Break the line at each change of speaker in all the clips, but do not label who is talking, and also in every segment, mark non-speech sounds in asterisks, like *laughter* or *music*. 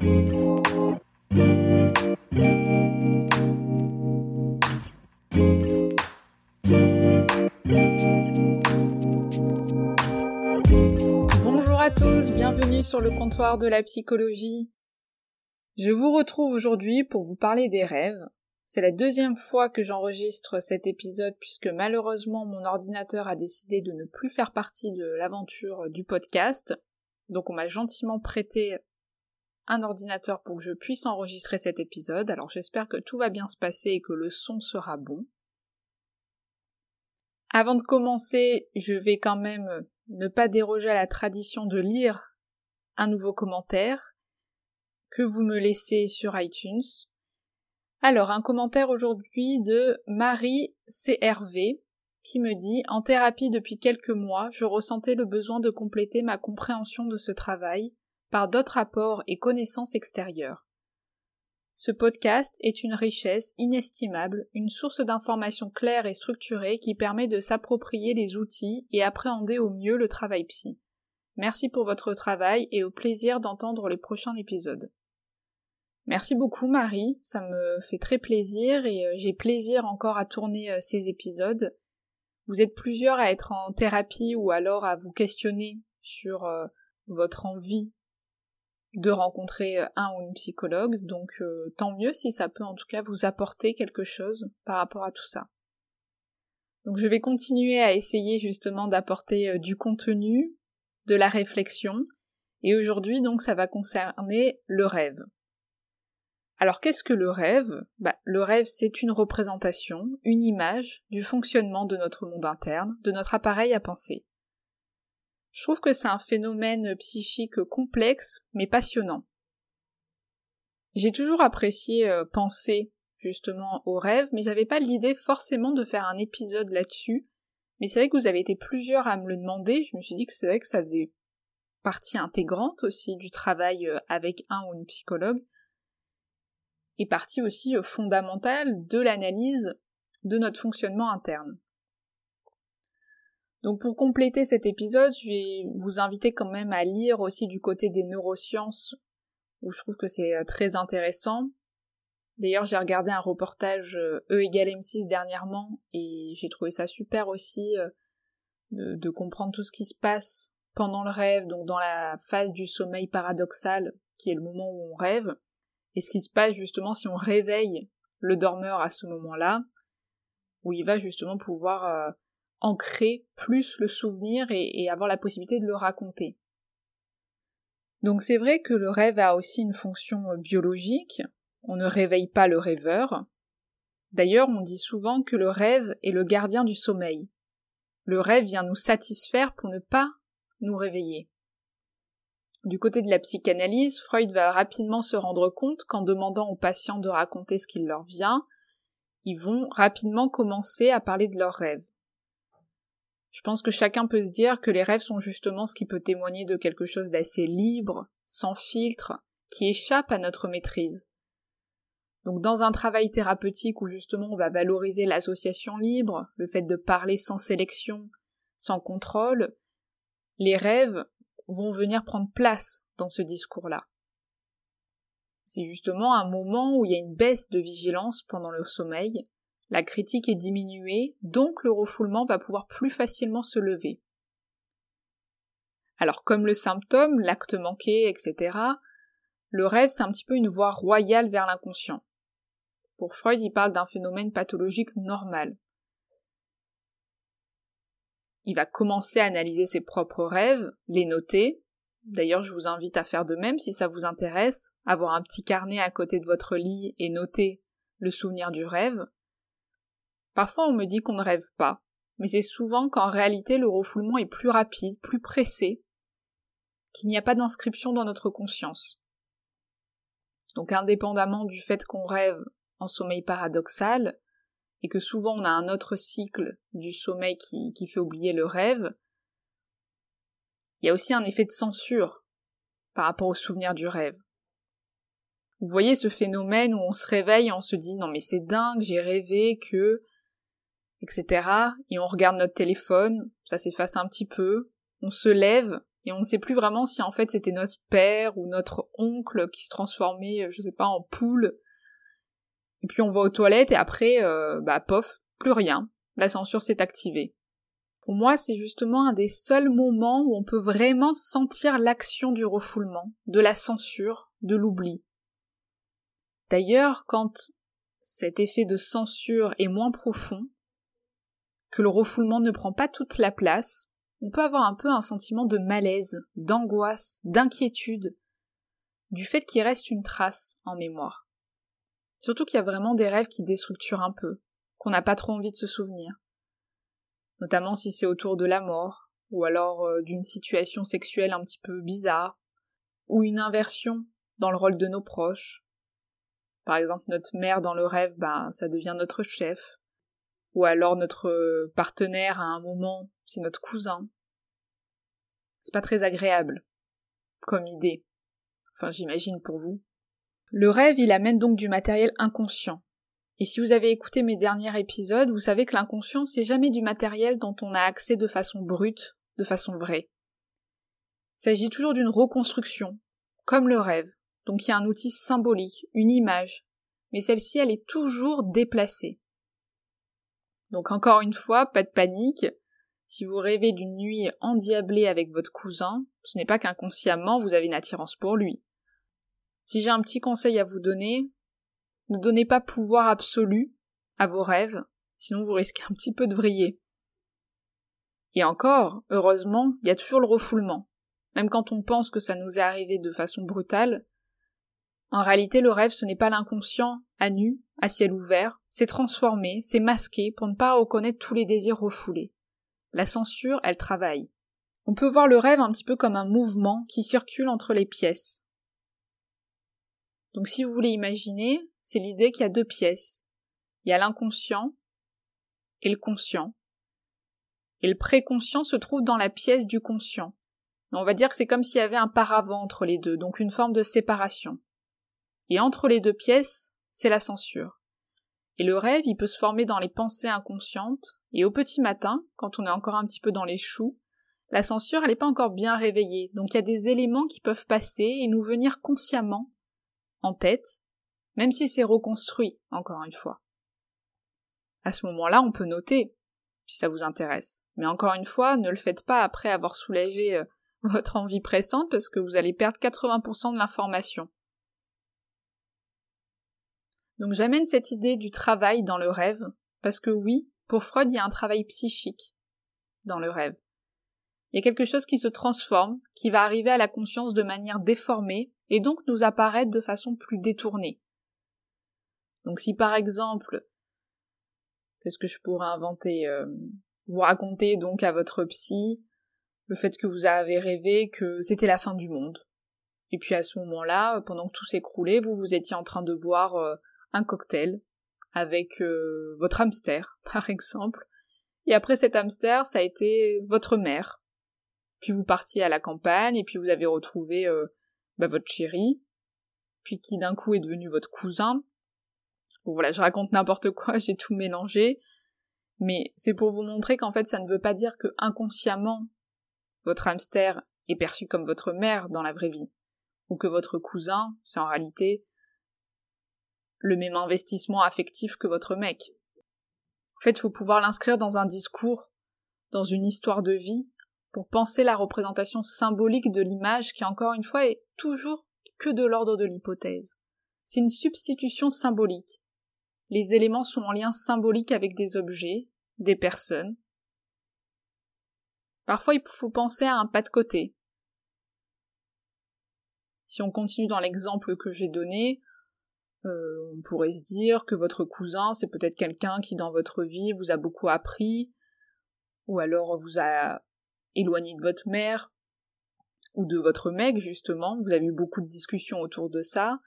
Bonjour à tous, bienvenue sur le comptoir de la psychologie. Je vous retrouve aujourd'hui pour vous parler des rêves. C'est la deuxième fois que j'enregistre cet épisode puisque malheureusement mon ordinateur a décidé de ne plus faire partie de l'aventure du podcast. Donc on m'a gentiment prêté un ordinateur pour que je puisse enregistrer cet épisode. Alors j'espère que tout va bien se passer et que le son sera bon. Avant de commencer, je vais quand même ne pas déroger à la tradition de lire un nouveau commentaire que vous me laissez sur iTunes. Alors, un commentaire aujourd'hui de Marie CRV qui me dit En thérapie depuis quelques mois, je ressentais le besoin de compléter ma compréhension de ce travail par d'autres apports et connaissances extérieures. Ce podcast est une richesse inestimable, une source d'informations claires et structurées qui permet de s'approprier les outils et appréhender au mieux le travail psy. Merci pour votre travail et au plaisir d'entendre les prochains épisodes. Merci beaucoup Marie, ça me fait très plaisir et euh, j'ai plaisir encore à tourner euh, ces épisodes. Vous êtes plusieurs à être en thérapie ou alors à vous questionner sur euh, votre envie de rencontrer un ou une psychologue, donc tant mieux si ça peut en tout cas vous apporter quelque chose par rapport à tout ça. Donc je vais continuer à essayer justement d'apporter du contenu, de la réflexion, et aujourd'hui donc ça va concerner le rêve. Alors qu'est-ce que le rêve? Bah, Le rêve c'est une représentation, une image du fonctionnement de notre monde interne, de notre appareil à penser. Je trouve que c'est un phénomène psychique complexe mais passionnant. J'ai toujours apprécié euh, penser justement au rêve, mais j'avais pas l'idée forcément de faire un épisode là-dessus. Mais c'est vrai que vous avez été plusieurs à me le demander, je me suis dit que c'est vrai que ça faisait partie intégrante aussi du travail euh, avec un ou une psychologue, et partie aussi euh, fondamentale de l'analyse de notre fonctionnement interne. Donc pour compléter cet épisode, je vais vous inviter quand même à lire aussi du côté des neurosciences, où je trouve que c'est euh, très intéressant. D'ailleurs, j'ai regardé un reportage E égale M6 dernièrement, et j'ai trouvé ça super aussi de, de comprendre tout ce qui se passe pendant le rêve, donc dans la phase du sommeil paradoxal, qui est le moment où on rêve et ce qui se passe justement si on réveille le dormeur à ce moment-là, où il va justement pouvoir euh, ancrer plus le souvenir et, avoir la possibilité de le raconter. Donc c'est vrai que le rêve a aussi une fonction euh, biologique, on ne réveille pas le rêveur. D'ailleurs, on dit souvent que le rêve est le gardien du sommeil. Le rêve vient nous satisfaire pour ne pas nous réveiller. Du côté de la psychanalyse, Freud va rapidement se rendre compte qu'en demandant aux patients de raconter ce qui leur vient, ils vont rapidement commencer à parler de leurs rêves. Je pense que chacun peut se dire que les rêves sont justement ce qui peut témoigner de quelque chose d'assez libre, sans filtre, qui échappe à notre maîtrise. Donc dans un travail thérapeutique où justement on va valoriser l'association libre, le fait de parler sans sélection, sans contrôle, les rêves vont venir prendre place dans ce discours-là. C'est justement un moment où il y a une baisse de vigilance pendant le sommeil, la critique est diminuée, donc le refoulement va pouvoir plus facilement se lever. Alors comme le symptôme, l'acte manqué, etc., le rêve c'est un petit peu une voie royale vers l'inconscient. Pour Freud, il parle d'un phénomène pathologique normal. Il va commencer à analyser ses propres rêves, les noter. D'ailleurs, je vous invite à faire de même si ça vous intéresse, avoir un petit carnet à côté de votre lit et noter le souvenir du rêve. Parfois, on me dit qu'on ne rêve pas, mais c'est souvent qu'en réalité le refoulement est plus rapide, plus pressé. qu'il n'y a pas d'inscription dans notre conscience. Donc indépendamment du fait qu'on rêve en sommeil paradoxal, et que souvent on a un autre cycle du sommeil qui, fait oublier le rêve, il y a aussi un effet de censure par rapport au souvenir du rêve. Vous voyez ce phénomène où on se réveille et on se dit non mais c'est dingue, j'ai rêvé que etc. Et on regarde notre téléphone, ça s'efface un petit peu, on se lève et on ne sait plus vraiment si en fait c'était notre père ou notre oncle qui se transformait, euh, je sais pas, en poule. Et puis on va aux toilettes et après, euh, bah pof, plus rien. La censure s'est activée. Pour moi, c'est justement un des seuls moments où on peut vraiment sentir l'action du refoulement, de la censure, de l'oubli. D'ailleurs, quand cet effet de censure est moins profond, que le refoulement ne prend pas toute la place, on peut avoir un peu un sentiment de malaise, d'angoisse, d'inquiétude, du fait qu'il reste une trace en mémoire. Surtout qu'il y a vraiment des rêves qui déstructurent un peu, qu'on n'a pas trop envie de se souvenir. Notamment si c'est autour de la mort, ou alors euh, d'une situation sexuelle un petit peu bizarre, ou une inversion dans le rôle de nos proches. Par exemple, notre mère dans le rêve, ben, ça devient notre chef, ou alors notre euh, partenaire à un moment, c'est notre cousin. C'est pas très agréable comme idée. Enfin, j'imagine pour vous. Le rêve, il amène donc du matériel inconscient. Et si vous avez écouté mes derniers épisodes, vous savez que l'inconscient, c'est jamais du matériel dont on a accès de façon brute, de façon vraie. Il s'agit toujours d'une reconstruction, comme le rêve. Donc il y a un outil symbolique, une image, mais celle-ci, elle est toujours déplacée. Donc encore une fois, pas de panique. Si vous rêvez d'une nuit endiablée avec votre cousin, ce n'est pas qu'inconsciemment vous avez une attirance pour lui. Si j'ai un petit conseil à vous donner, ne donnez pas pouvoir absolu à vos rêves, sinon vous risquez un petit peu de vriller. Et encore, heureusement, il y a toujours le refoulement. Même quand on pense que ça nous est arrivé de façon brutale, en réalité le rêve ce n'est pas l'inconscient à nu, à ciel ouvert, c'est transformé, c'est masqué pour ne pas reconnaître tous les désirs refoulés. La censure, elle travaille. On peut voir le rêve un petit peu comme un mouvement qui circule entre les pièces. Donc si vous voulez imaginer, c'est l'idée qu'il y a deux pièces. Il y a l'inconscient et le conscient. Et le préconscient se trouve dans la pièce du conscient. On va dire que c'est comme s'il y avait un paravent entre les deux, donc une forme de séparation. Et entre les deux pièces, c'est la censure. Et le rêve, il peut se former dans les pensées inconscientes, et au petit matin, quand on est encore un petit peu dans les choux, la censure, elle n'est pas encore bien réveillée, donc il y a des éléments qui peuvent passer et nous venir consciemment, en tête, même si c'est reconstruit, encore une fois. À ce moment-là, on peut noter, si ça vous intéresse. Mais encore une fois, ne le faites pas après avoir soulagé euh, *laughs* votre envie pressante parce que vous allez perdre 80% de l'information. Donc j'amène cette idée du travail dans le rêve, parce que oui, pour Freud, il y a un travail psychique dans le rêve. Il y a quelque chose qui se transforme, qui va arriver à la conscience de manière déformée, et donc nous apparaître de façon plus détournée. Donc si par exemple, qu'est-ce que je pourrais inventer euh, Vous racontez donc à votre psy le fait que vous avez rêvé que c'était la fin du monde. Et puis à ce moment-là, pendant que tout s'écroulait, vous vous étiez en train de boire euh, un cocktail avec euh, votre hamster, *laughs* par exemple. Et après cet hamster, ça a été votre mère. Puis vous partiez à la campagne, et puis vous avez retrouvé euh, bah, votre chéri, puis qui d'un coup est devenu votre cousin. Bon voilà, je raconte n'importe *laughs* quoi, j'ai tout mélangé. Mais c'est pour vous montrer qu'en fait, ça ne veut pas dire que inconsciemment, votre hamster est perçu comme votre mère dans la vraie vie, ou que votre cousin, c'est en réalité le même investissement affectif que votre mec. En fait, il faut pouvoir l'inscrire dans un discours, dans une histoire de vie, pour penser la représentation symbolique de l'image qui, encore une fois, est toujours que de l'ordre de l'hypothèse. C'est une substitution symbolique. Les éléments sont en lien symbolique avec des objets, des personnes. Parfois, il faut penser à un pas de côté. Si on continue dans l'exemple que j'ai donné, euh, on pourrait se dire que votre cousin, c'est peut-être quelqu'un qui dans votre vie vous a beaucoup appris, ou alors vous a éloigné de votre mère, ou de votre mec justement, vous avez eu beaucoup de discussions autour de ça,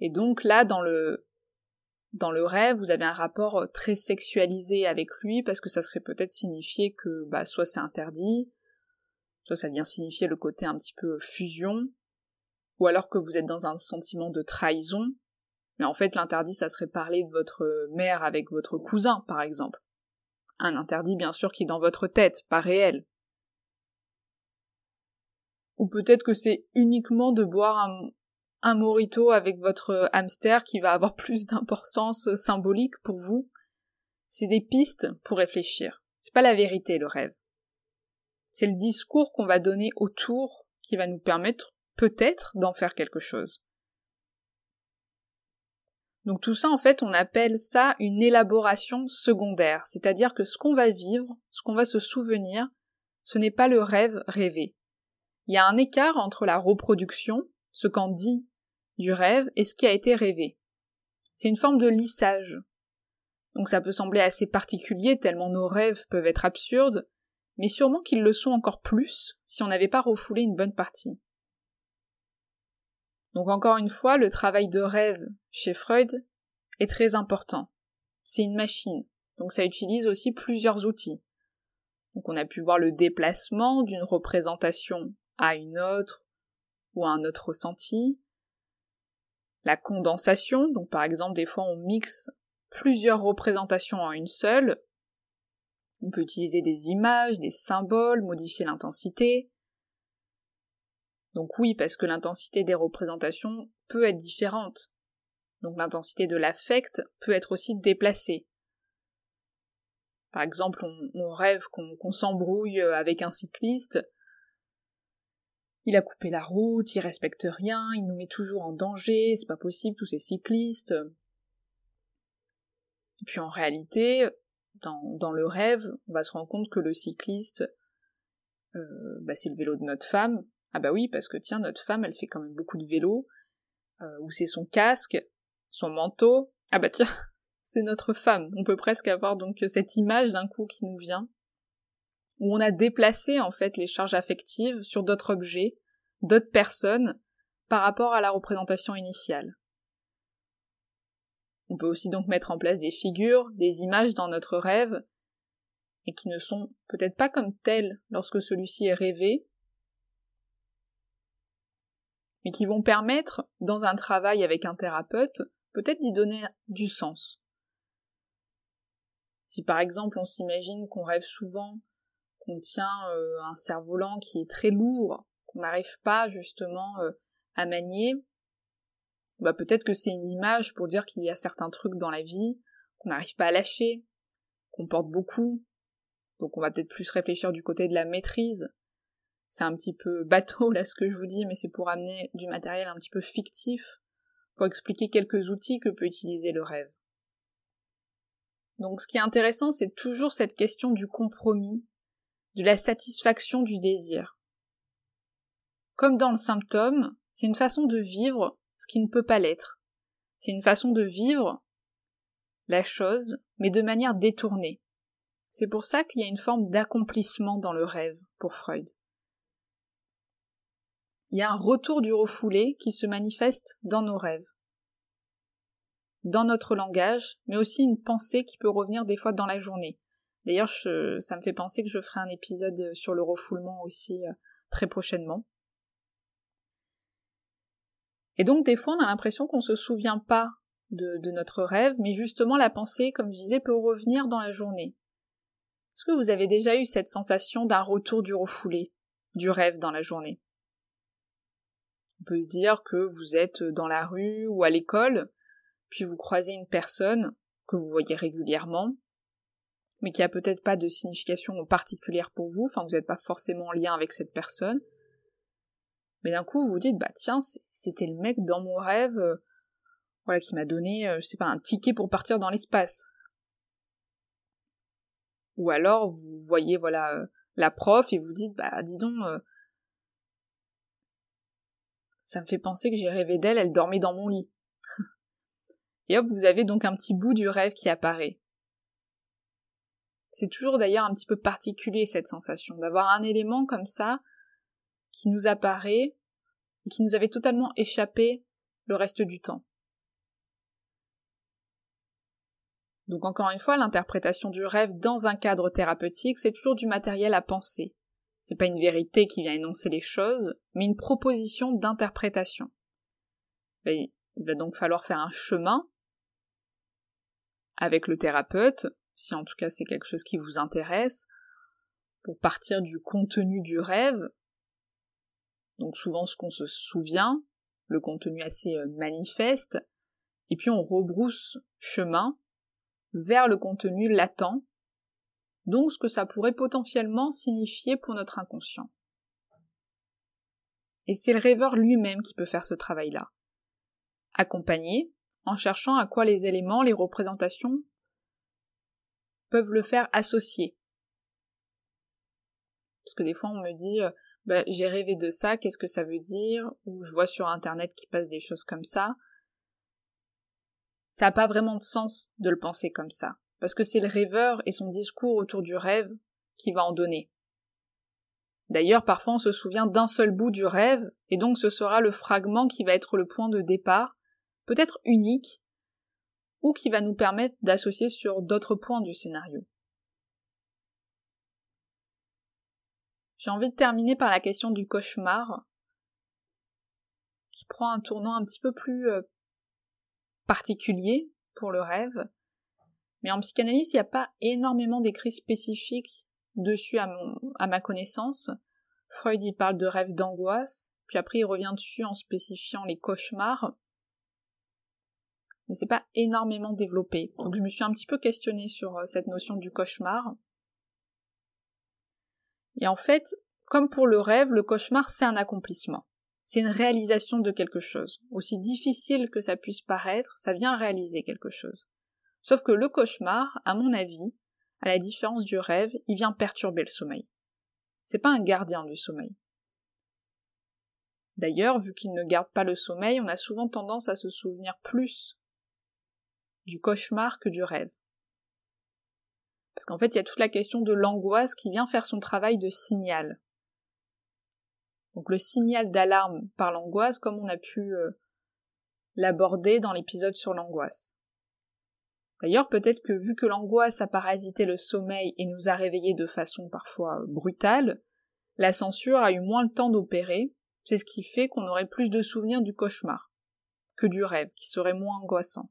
et donc là dans le dans le rêve, vous avez un rapport très sexualisé avec lui parce que ça serait peut-être signifier que bah soit c'est interdit, soit ça vient signifier le côté un petit peu fusion, ou alors que vous êtes dans un sentiment de trahison, mais en fait l'interdit ça serait parler de votre mère avec votre cousin par exemple. Un interdit bien sûr qui est dans votre tête, pas réel. Ou peut-être que c'est uniquement de boire un, morito avec votre hamster qui va avoir *laughs* plus d'importance symbolique pour vous. C'est des pistes pour réfléchir. C'est pas la vérité le rêve. C'est le discours qu'on va donner autour qui va nous permettre peut-être d'en faire quelque chose. Donc tout ça, en fait, on appelle ça une élaboration secondaire, c'est-à-dire que ce qu'on va vivre, ce qu'on va se souvenir, ce n'est pas le rêve rêvé. Il y a un écart entre la reproduction, ce qu'en dit du rêve, et ce qui a été rêvé. C'est une forme de lissage. Donc ça peut sembler assez particulier tellement nos rêves peuvent être absurdes, mais sûrement qu'ils le sont encore plus si on n'avait pas refoulé une bonne partie. Donc encore une fois, le travail de rêve chez Freud est très important. C'est une machine, donc ça utilise aussi plusieurs outils. Donc on a pu voir le déplacement d'une représentation à une autre ou à un autre ressenti, la condensation, donc par exemple des fois on mixe plusieurs représentations en une seule, on peut utiliser des images, des symboles, modifier l'intensité, donc oui, parce que l'intensité des représentations peut être différente. Donc l'intensité de l'affect peut être aussi déplacée. Par exemple, on, rêve qu'on s'embrouille avec un cycliste, il a coupé la route, il respecte rien, il nous met toujours en danger, c'est pas possible, tous ces cyclistes. Et puis en réalité, dans, le rêve, on va se rendre compte que le cycliste, euh, bah, c'est le vélo de notre femme, ah bah oui, parce que tiens, notre femme, elle fait quand même beaucoup de vélo, euh, ou c'est son casque, son manteau. Ah bah tiens, *laughs* c'est notre femme. On peut presque avoir donc cette image d'un coup qui nous vient, où on a déplacé en fait les charges affectives sur d'autres objets, d'autres personnes, par rapport à la représentation initiale. On peut aussi donc mettre en place des figures, des images dans notre rêve, et qui ne sont peut-être pas comme telles lorsque celui-ci est rêvé, mais qui vont permettre, dans un travail avec un thérapeute, peut-être d'y donner du sens. Si par exemple on s'imagine qu'on rêve souvent qu'on tient euh, un cerf-volant qui est très lourd, qu'on n'arrive pas justement euh, à manier, bah peut-être que c'est une image pour dire qu'il y a certains trucs dans la vie qu'on n'arrive pas à lâcher, qu'on porte beaucoup, donc on va peut-être plus réfléchir du côté de la maîtrise, c'est un petit peu *laughs* bateau là ce que je vous dis, mais c'est pour amener du matériel un petit peu fictif, pour expliquer quelques outils que peut utiliser le rêve. Donc ce qui est intéressant, c'est toujours cette question du compromis, de la satisfaction du désir. Comme dans le symptôme, c'est une façon de vivre ce qui ne peut pas l'être. C'est une façon de vivre la chose, mais de manière détournée. C'est pour ça qu'il y a une forme d'accomplissement dans le rêve pour Freud il y a un retour du refoulé qui se manifeste dans nos rêves, dans notre langage, mais aussi une pensée qui peut revenir des fois dans la journée. D'ailleurs, ça me fait penser que je ferai un épisode sur le refoulement aussi euh, très prochainement. Et donc, des fois, on a l'impression qu'on ne se souvient pas de, de, notre rêve, mais justement, la pensée, comme je disais, peut revenir dans la journée. Est-ce que vous avez déjà eu cette sensation d'un retour du refoulé, du rêve dans la journée? On peut se dire que vous êtes dans la rue ou à l'école, puis vous croisez une personne que vous voyez régulièrement, mais qui a peut-être pas de signification particulière pour vous, enfin vous n'êtes pas forcément en lien avec cette personne. Mais d'un coup vous vous dites bah tiens c'était le mec dans mon rêve euh, voilà qui m'a donné euh, je sais pas un ticket pour partir dans l'espace. Ou alors vous voyez voilà euh, la prof et vous dites bah dis donc ça me fait penser que j'ai rêvé d'elle, elle dormait dans mon lit. *laughs* Et hop, vous avez donc un petit bout du rêve qui apparaît. C'est toujours d'ailleurs un petit peu particulier cette sensation, d'avoir un élément comme ça qui nous apparaît et qui nous avait totalement échappé le reste du temps. Donc encore une fois, l'interprétation du rêve dans un cadre thérapeutique, c'est toujours du matériel à penser. C'est pas une vérité qui vient énoncer les choses, mais une proposition d'interprétation. Il va donc falloir faire un chemin avec le thérapeute, si en tout cas c'est quelque chose qui vous intéresse, pour partir du contenu du rêve, donc souvent ce qu'on se souvient, le contenu assez euh, manifeste, et puis on rebrousse chemin vers le contenu latent, donc ce que ça pourrait potentiellement signifier pour notre inconscient. Et c'est le rêveur lui-même qui peut faire ce travail-là. Accompagné, en cherchant à quoi les éléments, les représentations peuvent le faire associer. Parce que des fois on me dit euh, bah, j'ai rêvé de ça, qu'est-ce que ça veut dire? Ou je vois sur internet qu'il passe des choses comme ça. Ça n'a pas vraiment de sens de le penser comme ça, parce que c'est le rêveur et son discours autour du rêve qui va en donner. D'ailleurs, parfois on se souvient d'un seul bout du rêve, et donc ce sera le fragment qui va être le point de départ, peut-être unique, ou qui va nous permettre d'associer sur d'autres points du scénario. J'ai envie de terminer par la question du cauchemar, qui prend un tournant un petit peu plus euh, particulier pour le rêve. Mais en psychanalyse, il n'y a pas énormément d'écrits spécifiques dessus à, ma connaissance. Freud, il parle de rêves d'angoisse, puis après il revient dessus en spécifiant les cauchemars. Mais c'est pas énormément développé. Donc je me suis un petit peu questionnée sur euh, cette notion du cauchemar. Et en fait, comme pour le rêve, le cauchemar c'est un accomplissement. C'est une réalisation de quelque chose. Aussi difficile que ça puisse paraître, ça vient réaliser quelque chose. Sauf que le cauchemar, à mon avis, à la différence du rêve, il vient perturber le sommeil. C'est pas un gardien du sommeil. D'ailleurs, vu qu'il ne garde pas le sommeil, on a souvent tendance à se souvenir plus du cauchemar que du rêve. Parce qu'en fait, il y a toute la question de l'angoisse qui vient faire son travail de signal. Donc le signal d'alarme par l'angoisse, comme on a pu euh, l'aborder dans l'épisode sur l'angoisse. D'ailleurs, peut-être que vu que l'angoisse a parasité le sommeil et nous a réveillés de façon parfois brutale, la censure a eu moins le temps d'opérer, c'est ce qui fait qu'on aurait plus de souvenirs du cauchemar que du rêve, qui serait moins angoissant.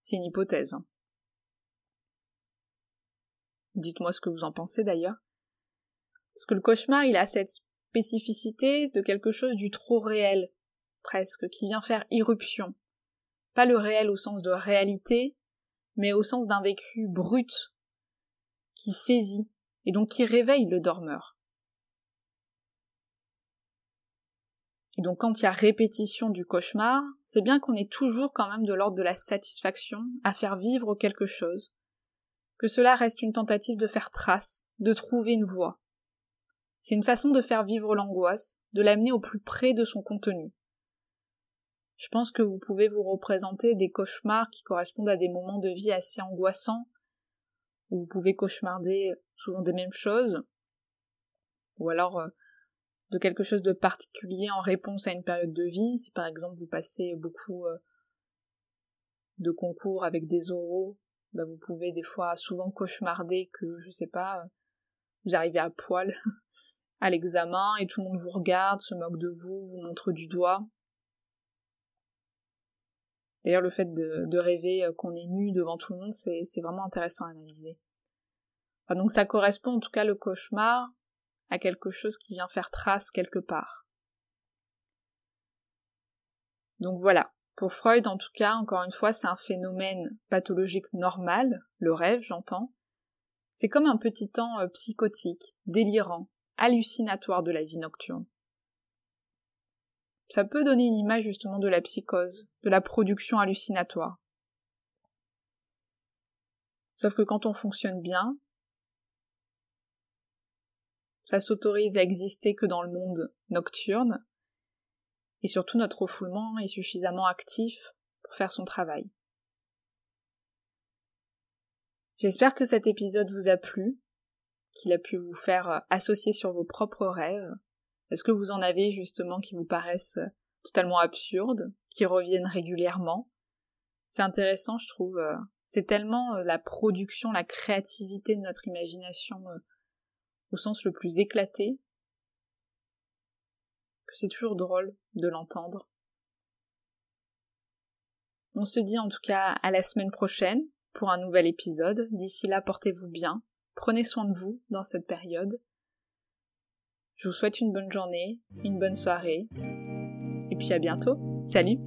C'est une hypothèse. Hein. Dites-moi ce que vous en pensez d'ailleurs. Parce que le cauchemar, il a cette spécificité de quelque chose du trop réel, presque, qui vient faire irruption. Pas le réel au sens de réalité, mais au sens d'un vécu brut, qui saisit, et donc qui réveille le dormeur. Et donc quand il y a répétition du cauchemar, c'est bien qu'on est toujours quand même de l'ordre de la satisfaction à faire vivre quelque chose, que cela reste une tentative de faire trace, de trouver une voie. C'est une façon de faire vivre l'angoisse, de l'amener au plus près de son contenu. Je pense que vous pouvez vous représenter des cauchemars qui correspondent à des moments de vie assez angoissants, où vous pouvez cauchemarder souvent des mêmes choses, ou alors euh, de quelque chose de particulier en réponse à une période de vie, si par exemple vous passez beaucoup euh, de concours avec des oraux, bah vous pouvez des fois souvent cauchemarder que, je sais pas, vous arrivez à poil *laughs* à l'examen et tout le monde vous regarde, se moque de vous, vous montre du doigt. D'ailleurs, le fait de, rêver euh, qu'on est nu devant tout le monde, c'est vraiment intéressant à analyser. donc ça correspond en tout cas le cauchemar à quelque chose qui vient faire trace quelque part. Donc voilà. Pour Freud, en tout cas, encore une fois, c'est un phénomène pathologique normal, le rêve, j'entends. C'est comme un petit temps euh, psychotique, délirant, hallucinatoire de la vie nocturne. Ça peut donner une image justement de la psychose, de la production hallucinatoire. Sauf que quand on fonctionne bien, ça s'autorise à exister que dans le monde nocturne, et surtout notre refoulement est suffisamment actif pour faire son travail. J'espère que cet épisode vous a plu qu'il a pu vous faire euh, associer sur vos propres rêves, Est-ce que vous en avez justement qui vous paraissent totalement absurdes, qui reviennent régulièrement? C'est intéressant, je trouve. Euh, c'est tellement euh, la production, la créativité de notre imagination euh, au sens le plus éclaté que c'est toujours drôle de l'entendre. On se dit en tout cas à la semaine prochaine pour un nouvel épisode. D'ici là, portez-vous bien. Prenez soin de vous dans cette période. Je vous souhaite une bonne journée, une bonne soirée. Et puis à bientôt. Salut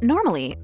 Normally,